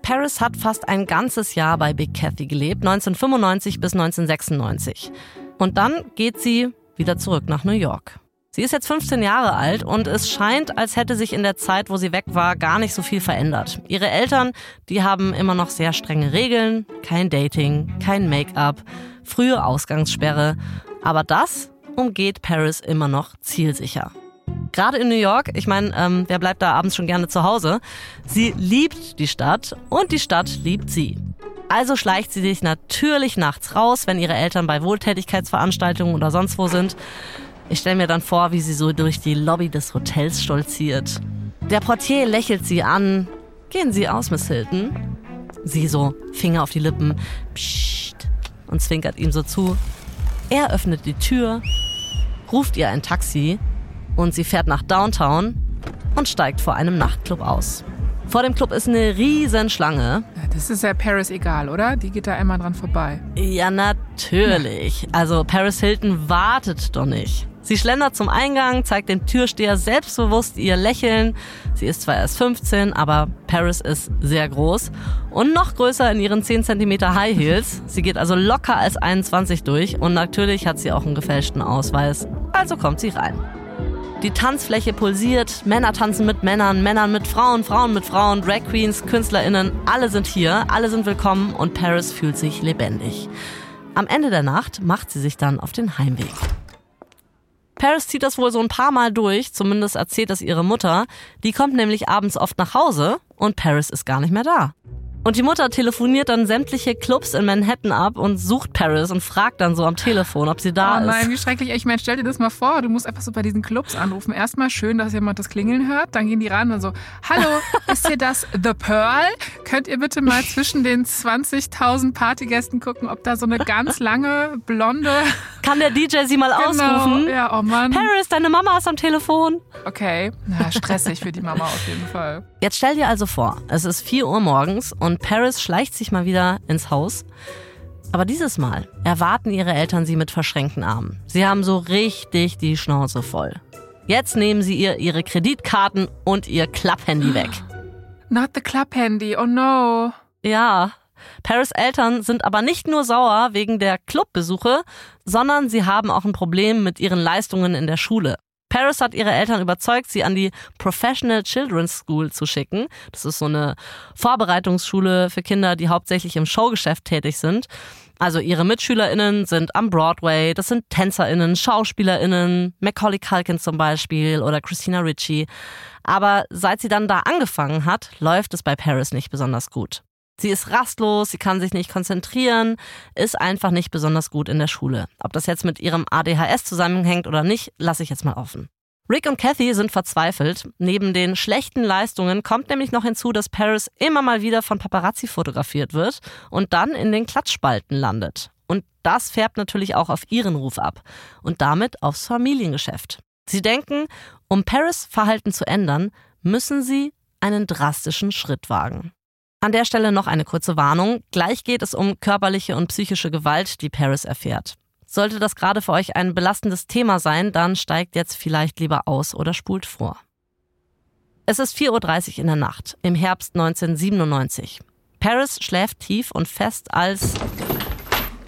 Paris hat fast ein ganzes Jahr bei Big Kathy gelebt, 1995 bis 1996. Und dann geht sie wieder zurück nach New York. Sie ist jetzt 15 Jahre alt und es scheint, als hätte sich in der Zeit, wo sie weg war, gar nicht so viel verändert. Ihre Eltern, die haben immer noch sehr strenge Regeln, kein Dating, kein Make-up, frühe Ausgangssperre. Aber das umgeht Paris immer noch zielsicher. Gerade in New York, ich meine, ähm, wer bleibt da abends schon gerne zu Hause? Sie liebt die Stadt und die Stadt liebt sie. Also schleicht sie sich natürlich nachts raus, wenn ihre Eltern bei Wohltätigkeitsveranstaltungen oder sonst wo sind. Ich stelle mir dann vor, wie sie so durch die Lobby des Hotels stolziert. Der Portier lächelt sie an. Gehen Sie aus, Miss Hilton. Sie so, Finger auf die Lippen, psst, und zwinkert ihm so zu. Er öffnet die Tür, ruft ihr ein Taxi und sie fährt nach Downtown und steigt vor einem Nachtclub aus. Vor dem Club ist eine riesen Schlange.
Das ist ja Paris egal, oder? Die geht da einmal dran vorbei.
Ja, natürlich. Also Paris Hilton wartet doch nicht. Sie schlendert zum Eingang, zeigt dem Türsteher selbstbewusst ihr Lächeln. Sie ist zwar erst 15, aber Paris ist sehr groß und noch größer in ihren 10 cm High Heels. Sie geht also locker als 21 durch und natürlich hat sie auch einen gefälschten Ausweis. Also kommt sie rein. Die Tanzfläche pulsiert, Männer tanzen mit Männern, Männern mit Frauen, Frauen mit Frauen, Drag Queens, KünstlerInnen, alle sind hier, alle sind willkommen und Paris fühlt sich lebendig. Am Ende der Nacht macht sie sich dann auf den Heimweg. Paris zieht das wohl so ein paar Mal durch, zumindest erzählt das ihre Mutter. Die kommt nämlich abends oft nach Hause und Paris ist gar nicht mehr da. Und die Mutter telefoniert dann sämtliche Clubs in Manhattan ab und sucht Paris und fragt dann so am Telefon, ob sie da ist.
Oh nein, wie schrecklich. Ich meine, stell dir das mal vor, du musst einfach so bei diesen Clubs anrufen. Erstmal schön, dass jemand das Klingeln hört, dann gehen die ran und so, hallo, ist hier das The Pearl? Könnt ihr bitte mal zwischen den 20.000 Partygästen gucken, ob da so eine ganz lange, blonde...
Kann der DJ sie mal
genau,
ausrufen?
Ja, oh Mann.
Paris, deine Mama ist am Telefon.
Okay, na, stressig für die Mama auf jeden Fall.
Jetzt stell dir also vor, es ist 4 Uhr morgens und Paris schleicht sich mal wieder ins Haus. Aber dieses Mal erwarten ihre Eltern sie mit verschränkten Armen. Sie haben so richtig die Schnauze voll. Jetzt nehmen sie ihr ihre Kreditkarten und ihr Klapphandy weg.
Not the Klapphandy, oh no.
Ja. Paris Eltern sind aber nicht nur sauer wegen der Clubbesuche, sondern sie haben auch ein Problem mit ihren Leistungen in der Schule. Paris hat ihre Eltern überzeugt, sie an die Professional Children's School zu schicken. Das ist so eine Vorbereitungsschule für Kinder, die hauptsächlich im Showgeschäft tätig sind. Also ihre MitschülerInnen sind am Broadway, das sind TänzerInnen, SchauspielerInnen, Macaulay Culkin zum Beispiel oder Christina Ricci. Aber seit sie dann da angefangen hat, läuft es bei Paris nicht besonders gut. Sie ist rastlos, sie kann sich nicht konzentrieren, ist einfach nicht besonders gut in der Schule. Ob das jetzt mit ihrem ADHS zusammenhängt oder nicht, lasse ich jetzt mal offen. Rick und Kathy sind verzweifelt. Neben den schlechten Leistungen kommt nämlich noch hinzu, dass Paris immer mal wieder von Paparazzi fotografiert wird und dann in den Klatschspalten landet. Und das färbt natürlich auch auf ihren Ruf ab und damit aufs Familiengeschäft. Sie denken, um Paris Verhalten zu ändern, müssen sie einen drastischen Schritt wagen. An der Stelle noch eine kurze Warnung. Gleich geht es um körperliche und psychische Gewalt, die Paris erfährt. Sollte das gerade für euch ein belastendes Thema sein, dann steigt jetzt vielleicht lieber aus oder spult vor. Es ist 4.30 Uhr in der Nacht, im Herbst 1997. Paris schläft tief und fest, als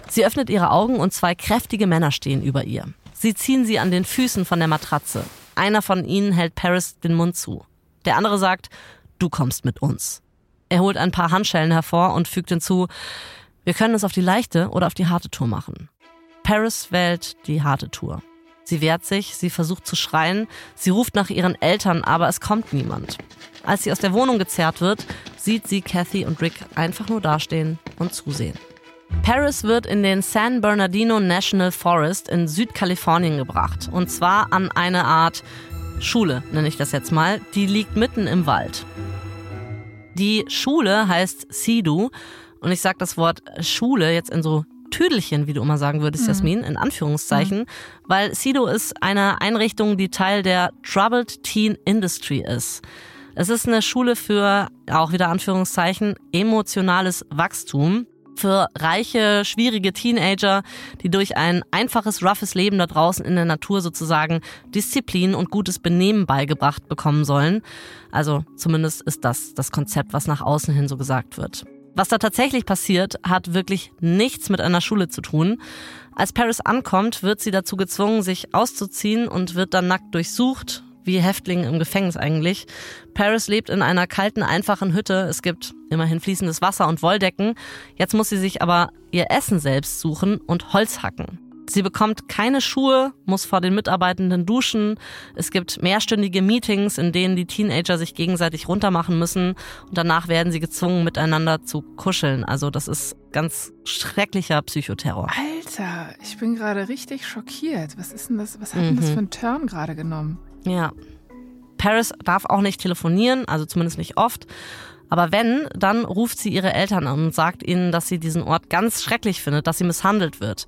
sie öffnet ihre Augen und zwei kräftige Männer stehen über ihr. Sie ziehen sie an den Füßen von der Matratze. Einer von ihnen hält Paris den Mund zu. Der andere sagt, du kommst mit uns. Er holt ein paar Handschellen hervor und fügt hinzu, wir können es auf die leichte oder auf die harte Tour machen. Paris wählt die harte Tour. Sie wehrt sich, sie versucht zu schreien, sie ruft nach ihren Eltern, aber es kommt niemand. Als sie aus der Wohnung gezerrt wird, sieht sie Kathy und Rick einfach nur dastehen und zusehen. Paris wird in den San Bernardino National Forest in Südkalifornien gebracht. Und zwar an eine Art Schule, nenne ich das jetzt mal. Die liegt mitten im Wald. Die Schule heißt Sidu und ich sage das Wort Schule jetzt in so Tüdelchen, wie du immer sagen würdest, mhm. Jasmin, in Anführungszeichen, mhm. weil Sido ist eine Einrichtung, die Teil der Troubled Teen Industry ist. Es ist eine Schule für, auch wieder Anführungszeichen, emotionales Wachstum für reiche, schwierige Teenager, die durch ein einfaches, roughes Leben da draußen in der Natur sozusagen Disziplin und gutes Benehmen beigebracht bekommen sollen. Also zumindest ist das das Konzept, was nach außen hin so gesagt wird. Was da tatsächlich passiert, hat wirklich nichts mit einer Schule zu tun. Als Paris ankommt, wird sie dazu gezwungen, sich auszuziehen und wird dann nackt durchsucht, wie Häftling im Gefängnis eigentlich. Paris lebt in einer kalten, einfachen Hütte. Es gibt immerhin fließendes Wasser und Wolldecken. Jetzt muss sie sich aber ihr Essen selbst suchen und Holz hacken. Sie bekommt keine Schuhe, muss vor den Mitarbeitenden duschen. Es gibt mehrstündige Meetings, in denen die Teenager sich gegenseitig runtermachen müssen. Und danach werden sie gezwungen, miteinander zu kuscheln. Also das ist ganz schrecklicher Psychoterror.
Alter, ich bin gerade richtig schockiert. Was ist denn das? Was hat denn das mhm. für einen Turn gerade genommen?
Ja. Paris darf auch nicht telefonieren, also zumindest nicht oft. Aber wenn, dann ruft sie ihre Eltern an und sagt ihnen, dass sie diesen Ort ganz schrecklich findet, dass sie misshandelt wird.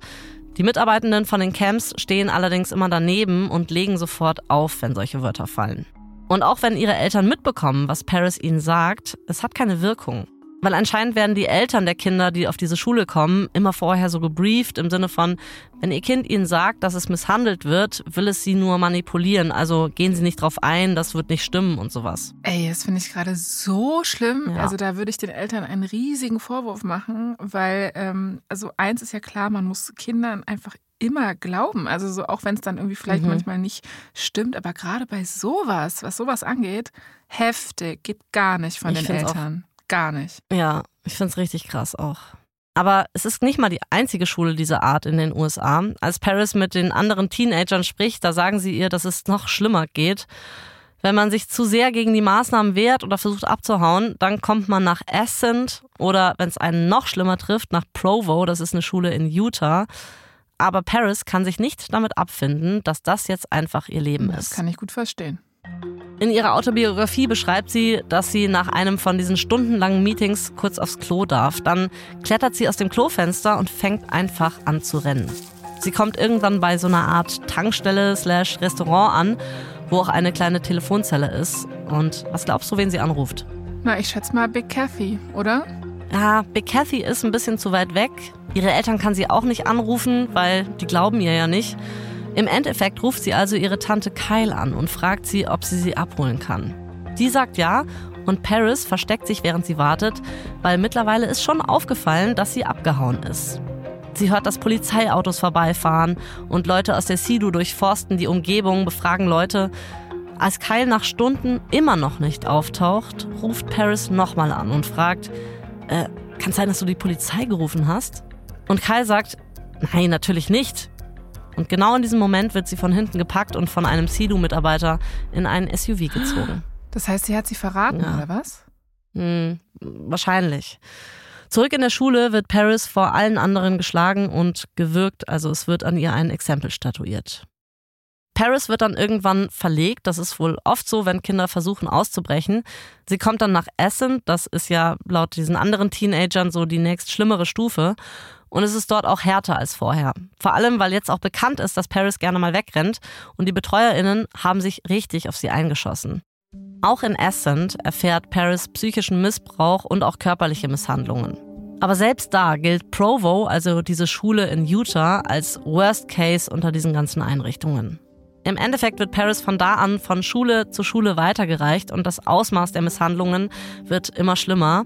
Die Mitarbeitenden von den Camps stehen allerdings immer daneben und legen sofort auf, wenn solche Wörter fallen. Und auch wenn ihre Eltern mitbekommen, was Paris ihnen sagt, es hat keine Wirkung. Weil anscheinend werden die Eltern der Kinder, die auf diese Schule kommen, immer vorher so gebrieft im Sinne von, wenn ihr Kind ihnen sagt, dass es misshandelt wird, will es sie nur manipulieren. Also gehen sie nicht drauf ein, das wird nicht stimmen und sowas.
Ey, das finde ich gerade so schlimm. Ja. Also da würde ich den Eltern einen riesigen Vorwurf machen, weil, ähm, also eins ist ja klar, man muss Kindern einfach immer glauben. Also so auch wenn es dann irgendwie vielleicht mhm. manchmal nicht stimmt, aber gerade bei sowas, was sowas angeht, heftig, geht gar nicht von ich den Eltern. Gar nicht.
Ja, ich finde es richtig krass auch. Aber es ist nicht mal die einzige Schule dieser Art in den USA. Als Paris mit den anderen Teenagern spricht, da sagen sie ihr, dass es noch schlimmer geht. Wenn man sich zu sehr gegen die Maßnahmen wehrt oder versucht abzuhauen, dann kommt man nach Ascent oder wenn es einen noch schlimmer trifft, nach Provo, das ist eine Schule in Utah. Aber Paris kann sich nicht damit abfinden, dass das jetzt einfach ihr Leben ist.
Das kann ich gut verstehen.
In ihrer Autobiografie beschreibt sie, dass sie nach einem von diesen stundenlangen Meetings kurz aufs Klo darf. Dann klettert sie aus dem Klofenster und fängt einfach an zu rennen. Sie kommt irgendwann bei so einer Art Tankstelle slash Restaurant an, wo auch eine kleine Telefonzelle ist. Und was glaubst du, wen sie anruft?
Na, ich schätze mal Big Kathy, oder?
Ja, Big Kathy ist ein bisschen zu weit weg. Ihre Eltern kann sie auch nicht anrufen, weil die glauben ihr ja nicht. Im Endeffekt ruft sie also ihre Tante Kyle an und fragt sie, ob sie sie abholen kann. Die sagt ja und Paris versteckt sich, während sie wartet, weil mittlerweile ist schon aufgefallen, dass sie abgehauen ist. Sie hört, dass Polizeiautos vorbeifahren und Leute aus der Sidu durchforsten die Umgebung, befragen Leute. Als Kyle nach Stunden immer noch nicht auftaucht, ruft Paris nochmal an und fragt, äh, kann sein, dass du die Polizei gerufen hast? Und Kyle sagt, nein, natürlich nicht. Und genau in diesem Moment wird sie von hinten gepackt und von einem Sidu-Mitarbeiter in einen SUV gezogen.
Das heißt, sie hat sie verraten, ja. oder was?
Hm, wahrscheinlich. Zurück in der Schule wird Paris vor allen anderen geschlagen und gewürgt, also es wird an ihr ein Exempel statuiert. Paris wird dann irgendwann verlegt, das ist wohl oft so, wenn Kinder versuchen auszubrechen. Sie kommt dann nach Essen, das ist ja laut diesen anderen Teenagern so die nächst schlimmere Stufe. Und es ist dort auch härter als vorher. Vor allem, weil jetzt auch bekannt ist, dass Paris gerne mal wegrennt und die BetreuerInnen haben sich richtig auf sie eingeschossen. Auch in Ascent erfährt Paris psychischen Missbrauch und auch körperliche Misshandlungen. Aber selbst da gilt Provo, also diese Schule in Utah, als Worst Case unter diesen ganzen Einrichtungen. Im Endeffekt wird Paris von da an von Schule zu Schule weitergereicht und das Ausmaß der Misshandlungen wird immer schlimmer.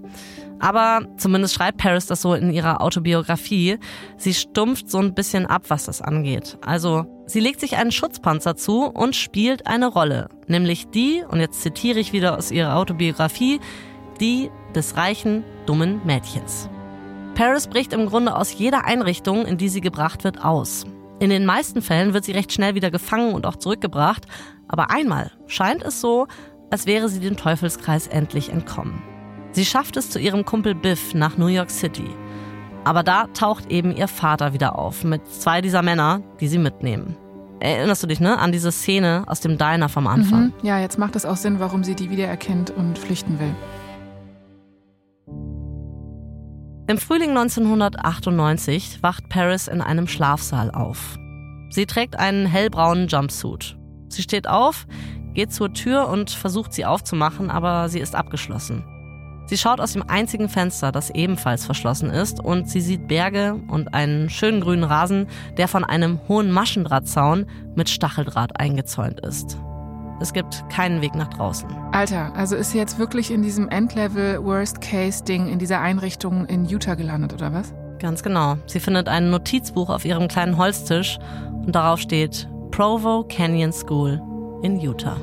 Aber zumindest schreibt Paris das so in ihrer Autobiografie. Sie stumpft so ein bisschen ab, was das angeht. Also, sie legt sich einen Schutzpanzer zu und spielt eine Rolle. Nämlich die, und jetzt zitiere ich wieder aus ihrer Autobiografie, die des reichen, dummen Mädchens. Paris bricht im Grunde aus jeder Einrichtung, in die sie gebracht wird, aus. In den meisten Fällen wird sie recht schnell wieder gefangen und auch zurückgebracht, aber einmal scheint es so, als wäre sie dem Teufelskreis endlich entkommen. Sie schafft es zu ihrem Kumpel Biff nach New York City. Aber da taucht eben ihr Vater wieder auf mit zwei dieser Männer, die sie mitnehmen. Erinnerst du dich, ne, an diese Szene aus dem Diner vom Anfang? Mhm.
Ja, jetzt macht es auch Sinn, warum sie die wiedererkennt und flüchten will.
Im Frühling 1998 wacht Paris in einem Schlafsaal auf. Sie trägt einen hellbraunen Jumpsuit. Sie steht auf, geht zur Tür und versucht sie aufzumachen, aber sie ist abgeschlossen. Sie schaut aus dem einzigen Fenster, das ebenfalls verschlossen ist, und sie sieht Berge und einen schönen grünen Rasen, der von einem hohen Maschendrahtzaun mit Stacheldraht eingezäunt ist. Es gibt keinen Weg nach draußen.
Alter, also ist sie jetzt wirklich in diesem Endlevel Worst-Case-Ding in dieser Einrichtung in Utah gelandet, oder was?
Ganz genau. Sie findet ein Notizbuch auf ihrem kleinen Holztisch und darauf steht Provo Canyon School in Utah.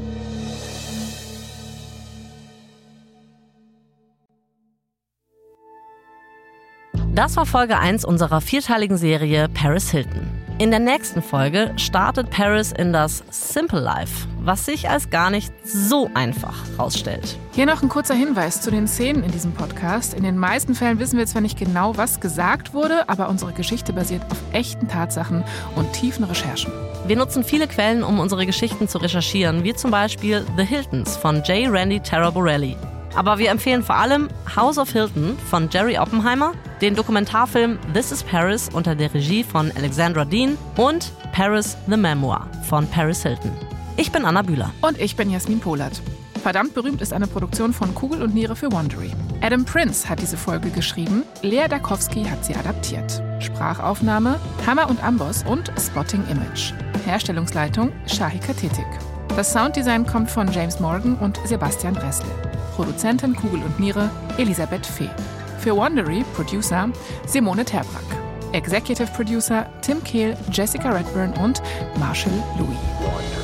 Das war Folge 1 unserer vierteiligen Serie Paris Hilton. In der nächsten Folge startet Paris in das Simple Life, was sich als gar nicht so einfach herausstellt.
Hier noch ein kurzer Hinweis zu den Szenen in diesem Podcast. In den meisten Fällen wissen wir zwar nicht genau, was gesagt wurde, aber unsere Geschichte basiert auf echten Tatsachen und tiefen Recherchen.
Wir nutzen viele Quellen, um unsere Geschichten zu recherchieren, wie zum Beispiel The Hiltons von J. Randy Taraborelli. Aber wir empfehlen vor allem House of Hilton von Jerry Oppenheimer, den Dokumentarfilm This is Paris unter der Regie von Alexandra Dean und Paris the Memoir von Paris Hilton. Ich bin Anna Bühler.
Und ich bin Jasmin Polat. Verdammt berühmt ist eine Produktion von Kugel und Niere für Wondery. Adam Prince hat diese Folge geschrieben, Lea Dakowski hat sie adaptiert. Sprachaufnahme Hammer und Amboss und Spotting Image. Herstellungsleitung Shahika Tetik. Das Sounddesign kommt von James Morgan und Sebastian Dressel. Produzentin Kugel und Niere Elisabeth Fee. Für Wondery Producer Simone Terbrack. Executive Producer Tim Kehl, Jessica Redburn und Marshall Louis.